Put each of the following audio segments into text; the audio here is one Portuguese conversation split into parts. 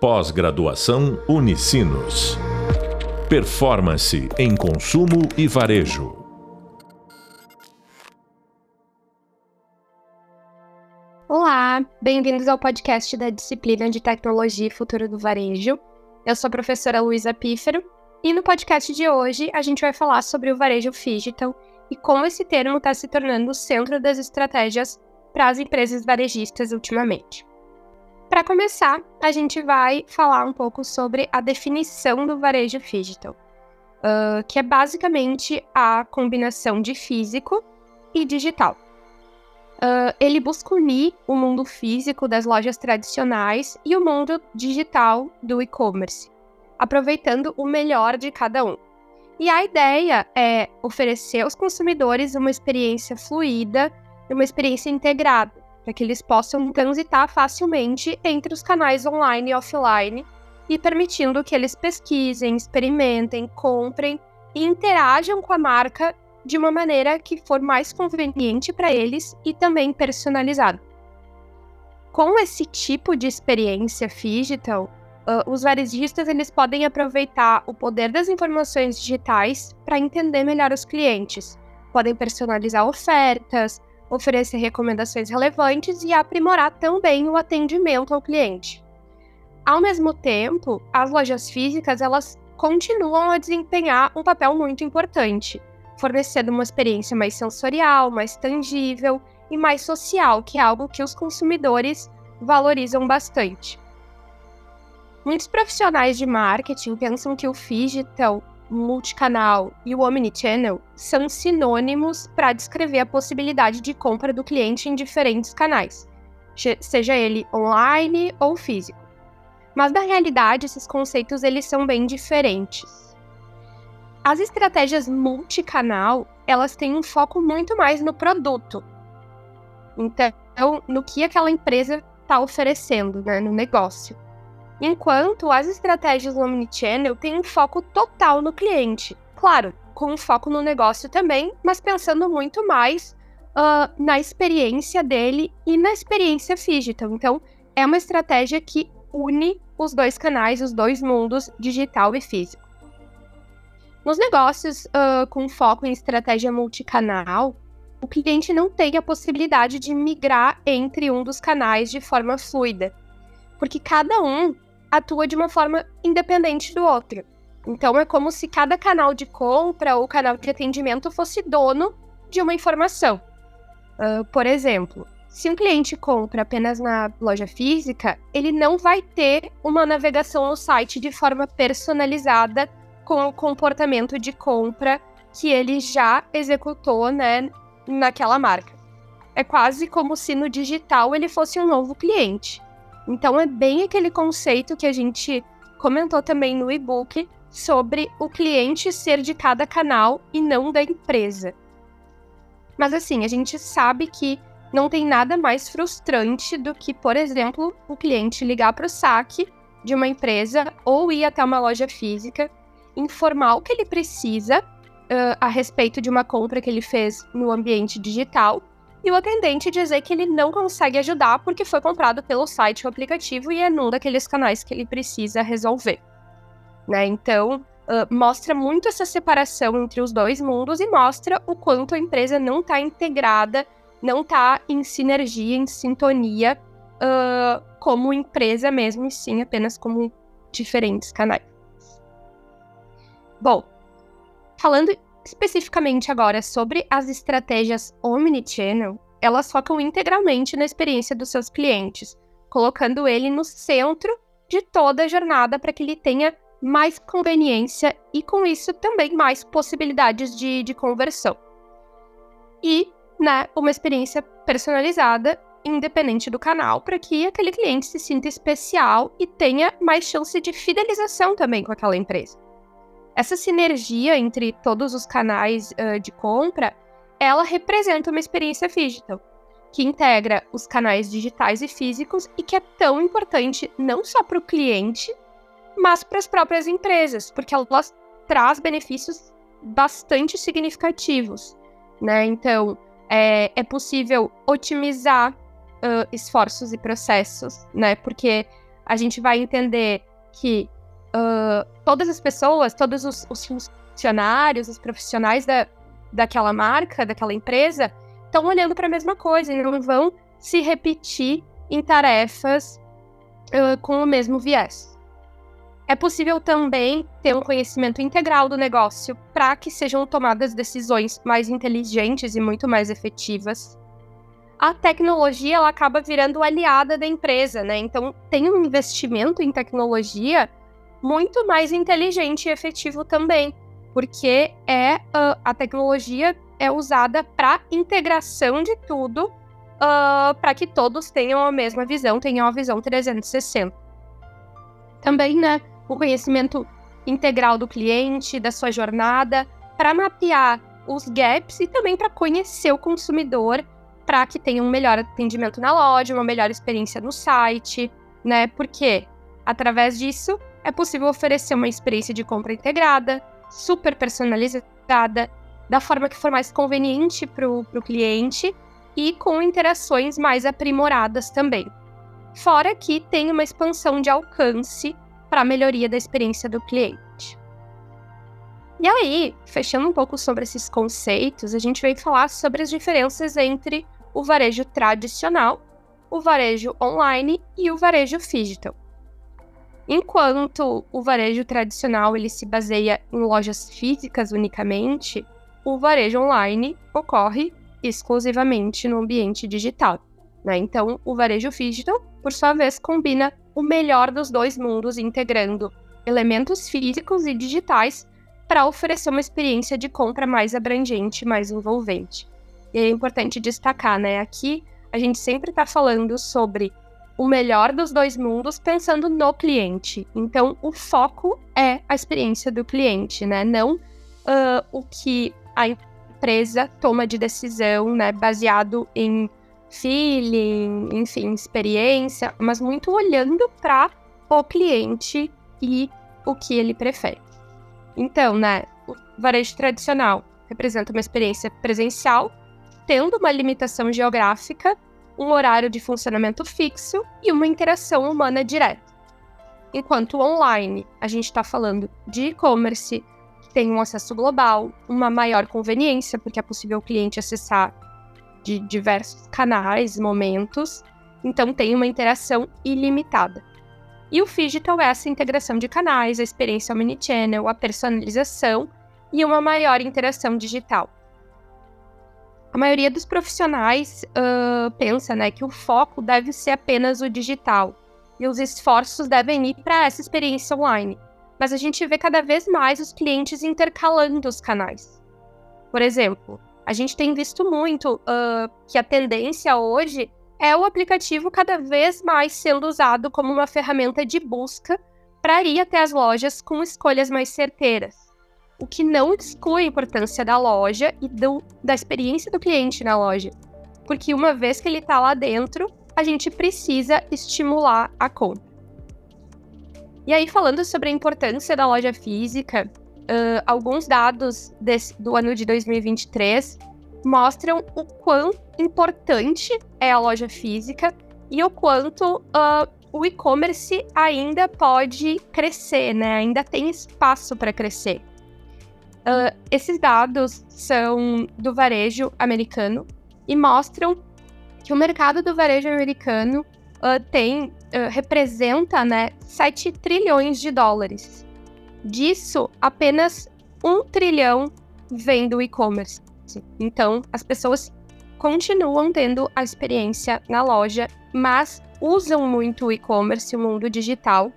Pós-graduação Unicinos. Performance em consumo e varejo. Olá, bem-vindos ao podcast da disciplina de Tecnologia e Futuro do Varejo. Eu sou a professora Luísa Pífero e no podcast de hoje a gente vai falar sobre o varejo digital e como esse termo está se tornando o centro das estratégias para as empresas varejistas ultimamente. Para começar, a gente vai falar um pouco sobre a definição do varejo digital, uh, que é basicamente a combinação de físico e digital. Uh, ele busca unir o mundo físico das lojas tradicionais e o mundo digital do e-commerce, aproveitando o melhor de cada um. E a ideia é oferecer aos consumidores uma experiência fluida e uma experiência integrada, para que eles possam transitar facilmente entre os canais online e offline e permitindo que eles pesquisem, experimentem, comprem e interajam com a marca de uma maneira que for mais conveniente para eles e também personalizada. Com esse tipo de experiência digital, uh, os varejistas eles podem aproveitar o poder das informações digitais para entender melhor os clientes. Podem personalizar ofertas, oferecer recomendações relevantes e aprimorar também o atendimento ao cliente. Ao mesmo tempo, as lojas físicas elas continuam a desempenhar um papel muito importante, fornecendo uma experiência mais sensorial, mais tangível e mais social, que é algo que os consumidores valorizam bastante. Muitos profissionais de marketing pensam que o digital multicanal e o omnichannel são sinônimos para descrever a possibilidade de compra do cliente em diferentes canais, seja ele online ou físico. Mas na realidade, esses conceitos eles são bem diferentes. As estratégias multicanal, elas têm um foco muito mais no produto. Então, no que aquela empresa está oferecendo, né, no negócio. Enquanto as estratégias do Omnichannel têm um foco total no cliente. Claro, com um foco no negócio também, mas pensando muito mais uh, na experiência dele e na experiência digital. Então, é uma estratégia que une os dois canais, os dois mundos, digital e físico. Nos negócios uh, com foco em estratégia multicanal, o cliente não tem a possibilidade de migrar entre um dos canais de forma fluida, porque cada um atua de uma forma independente do outro. Então é como se cada canal de compra ou canal de atendimento fosse dono de uma informação. Uh, por exemplo, se um cliente compra apenas na loja física, ele não vai ter uma navegação no site de forma personalizada com o comportamento de compra que ele já executou né, naquela marca. É quase como se no digital ele fosse um novo cliente. Então é bem aquele conceito que a gente comentou também no e-book sobre o cliente ser de cada canal e não da empresa. Mas assim, a gente sabe que não tem nada mais frustrante do que, por exemplo, o cliente ligar para o saque de uma empresa ou ir até uma loja física, informar o que ele precisa uh, a respeito de uma compra que ele fez no ambiente digital e o atendente dizer que ele não consegue ajudar porque foi comprado pelo site ou aplicativo e é num daqueles canais que ele precisa resolver. Né? Então, uh, mostra muito essa separação entre os dois mundos e mostra o quanto a empresa não está integrada, não está em sinergia, em sintonia uh, como empresa mesmo, e sim apenas como diferentes canais. Bom, falando Especificamente agora sobre as estratégias omnichannel, elas focam integralmente na experiência dos seus clientes, colocando ele no centro de toda a jornada para que ele tenha mais conveniência e, com isso, também mais possibilidades de, de conversão. E né, uma experiência personalizada, independente do canal, para que aquele cliente se sinta especial e tenha mais chance de fidelização também com aquela empresa. Essa sinergia entre todos os canais uh, de compra, ela representa uma experiência digital, que integra os canais digitais e físicos e que é tão importante não só para o cliente, mas para as próprias empresas, porque ela traz benefícios bastante significativos, né? Então, é, é possível otimizar uh, esforços e processos, né? Porque a gente vai entender que uh, todas as pessoas, todos os, os, funcionários, os profissionais da, daquela marca, daquela empresa, estão olhando para a mesma coisa e não vão se repetir em tarefas uh, com o mesmo viés. É possível também ter um conhecimento integral do negócio para que sejam tomadas decisões mais inteligentes e muito mais efetivas. A tecnologia ela acaba virando aliada da empresa, né? Então tem um investimento em tecnologia muito mais inteligente e efetivo também, porque é uh, a tecnologia é usada para integração de tudo, uh, para que todos tenham a mesma visão, tenham a visão 360. Também, né? o conhecimento integral do cliente, da sua jornada, para mapear os gaps e também para conhecer o consumidor, para que tenha um melhor atendimento na loja, uma melhor experiência no site, né? Porque através disso é possível oferecer uma experiência de compra integrada, super personalizada, da forma que for mais conveniente para o cliente e com interações mais aprimoradas também. Fora que tem uma expansão de alcance para a melhoria da experiência do cliente. E aí, fechando um pouco sobre esses conceitos, a gente veio falar sobre as diferenças entre o varejo tradicional, o varejo online e o varejo digital. Enquanto o varejo tradicional ele se baseia em lojas físicas unicamente, o varejo online ocorre exclusivamente no ambiente digital. Né? Então, o varejo digital, por sua vez, combina o melhor dos dois mundos, integrando elementos físicos e digitais para oferecer uma experiência de compra mais abrangente, mais envolvente. E é importante destacar, né? Aqui a gente sempre está falando sobre o melhor dos dois mundos pensando no cliente. Então, o foco é a experiência do cliente, né? Não uh, o que a empresa toma de decisão, né? Baseado em feeling, enfim, experiência, mas muito olhando para o cliente e o que ele prefere. Então, né, o varejo tradicional representa uma experiência presencial, tendo uma limitação geográfica, um horário de funcionamento fixo e uma interação humana direta. Enquanto online, a gente está falando de e-commerce, que tem um acesso global, uma maior conveniência, porque é possível o cliente acessar de diversos canais, momentos, então tem uma interação ilimitada. E o Digital é essa integração de canais, a experiência omnichannel, a personalização e uma maior interação digital. A maioria dos profissionais uh, pensa né, que o foco deve ser apenas o digital e os esforços devem ir para essa experiência online. Mas a gente vê cada vez mais os clientes intercalando os canais. Por exemplo, a gente tem visto muito uh, que a tendência hoje é o aplicativo cada vez mais sendo usado como uma ferramenta de busca para ir até as lojas com escolhas mais certeiras. O que não exclui a importância da loja e do, da experiência do cliente na loja. Porque uma vez que ele está lá dentro, a gente precisa estimular a compra. E aí, falando sobre a importância da loja física, uh, alguns dados desse, do ano de 2023 mostram o quão importante é a loja física e o quanto uh, o e-commerce ainda pode crescer, né? Ainda tem espaço para crescer. Uh, esses dados são do varejo americano e mostram que o mercado do varejo americano uh, tem representa né, 7 trilhões de dólares. Disso, apenas um trilhão vem do e-commerce. Então, as pessoas continuam tendo a experiência na loja, mas usam muito o e-commerce, o mundo digital,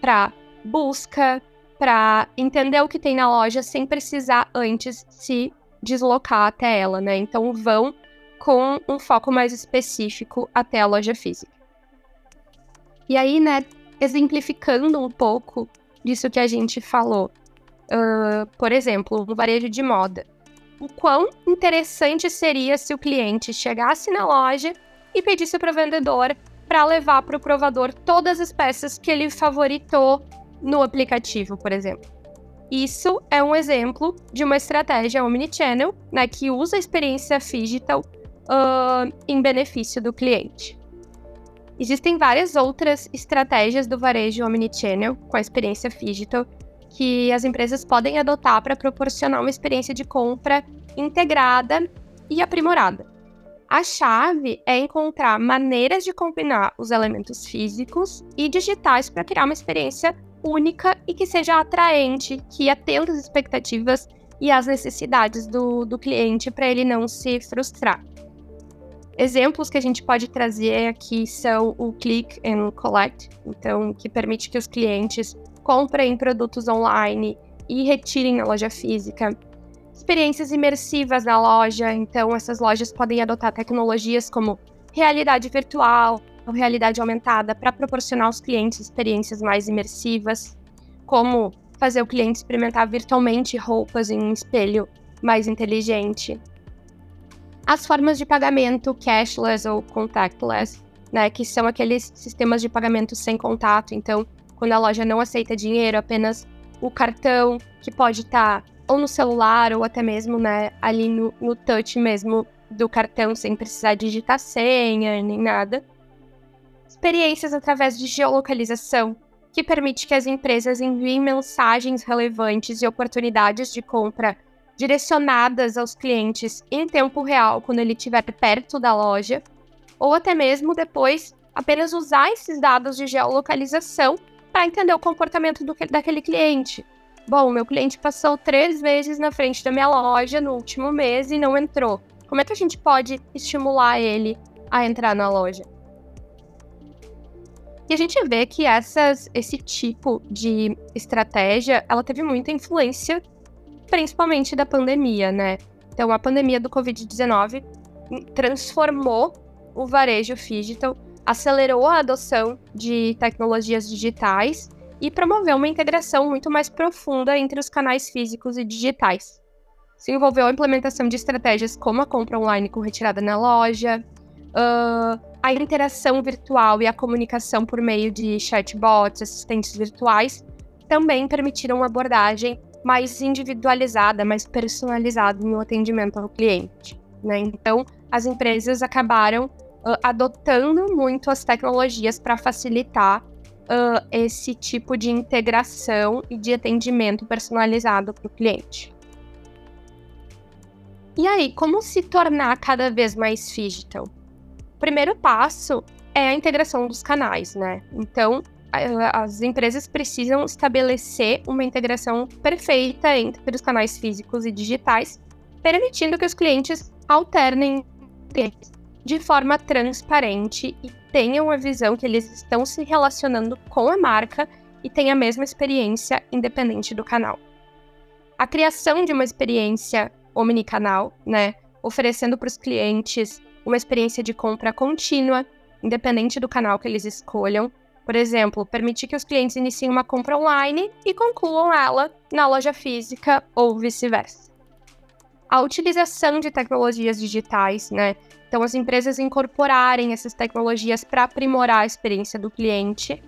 para busca, para entender o que tem na loja sem precisar antes se deslocar até ela, né? Então vão com um foco mais específico até a loja física. E aí, né, exemplificando um pouco disso que a gente falou. Uh, por exemplo, no varejo de moda. O quão interessante seria se o cliente chegasse na loja e pedisse para o vendedor para levar para o provador todas as peças que ele favoritou no aplicativo, por exemplo. Isso é um exemplo de uma estratégia omnichannel, né, que usa a experiência digital uh, em benefício do cliente. Existem várias outras estratégias do varejo omnichannel com a experiência digital que as empresas podem adotar para proporcionar uma experiência de compra integrada e aprimorada. A chave é encontrar maneiras de combinar os elementos físicos e digitais para criar uma experiência única e que seja atraente, que atenda às expectativas e às necessidades do, do cliente para ele não se frustrar. Exemplos que a gente pode trazer aqui são o Click and Collect, então que permite que os clientes comprem produtos online e retirem na loja física. Experiências imersivas na loja, então essas lojas podem adotar tecnologias como realidade virtual realidade aumentada para proporcionar aos clientes experiências mais imersivas, como fazer o cliente experimentar virtualmente roupas em um espelho mais inteligente as formas de pagamento cashless ou contactless, né, que são aqueles sistemas de pagamento sem contato. Então, quando a loja não aceita dinheiro, apenas o cartão, que pode estar tá ou no celular ou até mesmo né, ali no, no touch mesmo do cartão, sem precisar digitar senha nem nada. Experiências através de geolocalização, que permite que as empresas enviem mensagens relevantes e oportunidades de compra direcionadas aos clientes em tempo real quando ele estiver perto da loja, ou até mesmo depois apenas usar esses dados de geolocalização para entender o comportamento do, daquele cliente. Bom, meu cliente passou três vezes na frente da minha loja no último mês e não entrou. Como é que a gente pode estimular ele a entrar na loja? E a gente vê que essas, esse tipo de estratégia, ela teve muita influência principalmente da pandemia, né? Então, a pandemia do Covid-19 transformou o varejo digital, acelerou a adoção de tecnologias digitais e promoveu uma integração muito mais profunda entre os canais físicos e digitais. Se envolveu a implementação de estratégias como a compra online com retirada na loja, uh, a interação virtual e a comunicação por meio de chatbots, assistentes virtuais, também permitiram uma abordagem mais individualizada, mais personalizada no atendimento ao cliente. Né? Então, as empresas acabaram uh, adotando muito as tecnologias para facilitar uh, esse tipo de integração e de atendimento personalizado para o cliente. E aí, como se tornar cada vez mais digital? O primeiro passo é a integração dos canais, né? Então, as empresas precisam estabelecer uma integração perfeita entre os canais físicos e digitais, permitindo que os clientes alternem de forma transparente e tenham a visão que eles estão se relacionando com a marca e têm a mesma experiência independente do canal. A criação de uma experiência omnicanal, né, oferecendo para os clientes uma experiência de compra contínua, independente do canal que eles escolham, por exemplo, permitir que os clientes iniciem uma compra online e concluam ela na loja física ou vice-versa. A utilização de tecnologias digitais, né? Então, as empresas incorporarem essas tecnologias para aprimorar a experiência do cliente.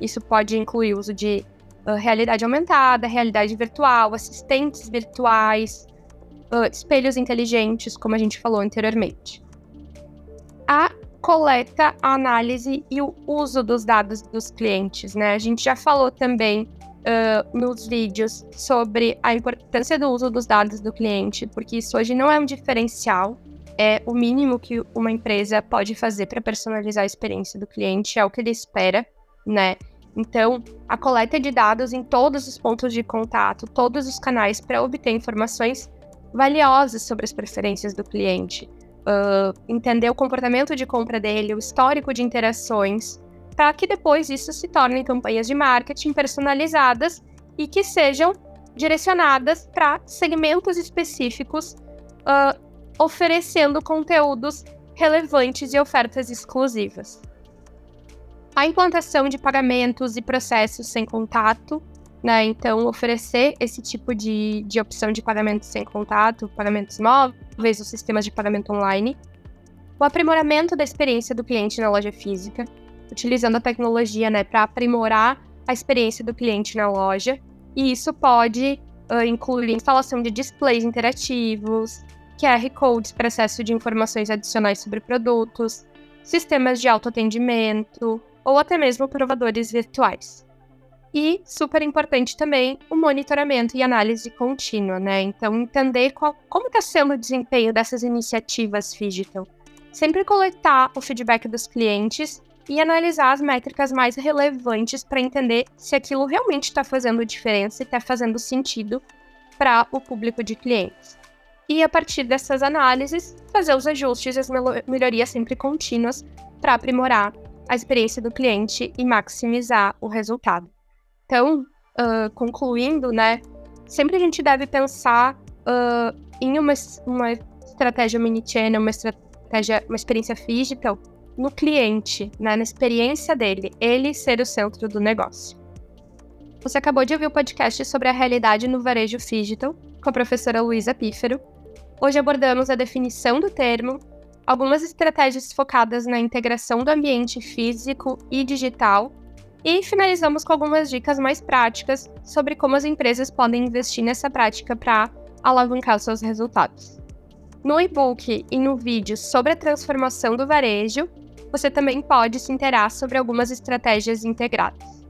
Isso pode incluir o uso de uh, realidade aumentada, realidade virtual, assistentes virtuais, uh, espelhos inteligentes, como a gente falou anteriormente. A coleta, a análise e o uso dos dados dos clientes, né? A gente já falou também uh, nos vídeos sobre a importância do uso dos dados do cliente, porque isso hoje não é um diferencial, é o mínimo que uma empresa pode fazer para personalizar a experiência do cliente, é o que ele espera, né? Então, a coleta de dados em todos os pontos de contato, todos os canais para obter informações valiosas sobre as preferências do cliente uh, entender o comportamento de compra dele, o histórico de interações, para que depois isso se tornem campanhas de marketing personalizadas e que sejam direcionadas para segmentos específicos, uh, oferecendo conteúdos relevantes e ofertas exclusivas. A implantação de pagamentos e processos sem contato né? Então, oferecer esse tipo de, de opção de pagamento sem contato, pagamentos móveis, os sistemas de pagamento online. O aprimoramento da experiência do cliente na loja física, utilizando a tecnologia né, para aprimorar a experiência do cliente na loja. E isso pode uh, incluir instalação de displays interativos, QR Codes para acesso de informações adicionais sobre produtos, sistemas de autoatendimento ou até mesmo provadores virtuais. E, super importante também, o monitoramento e análise contínua, né? Então, entender qual, como está sendo o desempenho dessas iniciativas digital. Sempre coletar o feedback dos clientes e analisar as métricas mais relevantes para entender se aquilo realmente está fazendo diferença e está fazendo sentido para o público de clientes. E a partir dessas análises, fazer os ajustes e as melhorias sempre contínuas para aprimorar a experiência do cliente e maximizar o resultado. Então, uh, concluindo, né, sempre a gente deve pensar uh, em uma, uma estratégia mini-channel, uma estratégia, uma experiência digital no cliente, né, na experiência dele, ele ser o centro do negócio. Você acabou de ouvir o podcast sobre a realidade no varejo digital com a professora Luísa Pífero. Hoje abordamos a definição do termo, algumas estratégias focadas na integração do ambiente físico e digital e finalizamos com algumas dicas mais práticas sobre como as empresas podem investir nessa prática para alavancar seus resultados. No e-book e no vídeo sobre a transformação do varejo, você também pode se interar sobre algumas estratégias integradas.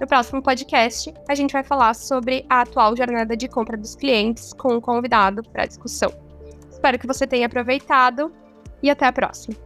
No próximo podcast, a gente vai falar sobre a atual jornada de compra dos clientes com um convidado para discussão. Espero que você tenha aproveitado e até a próxima.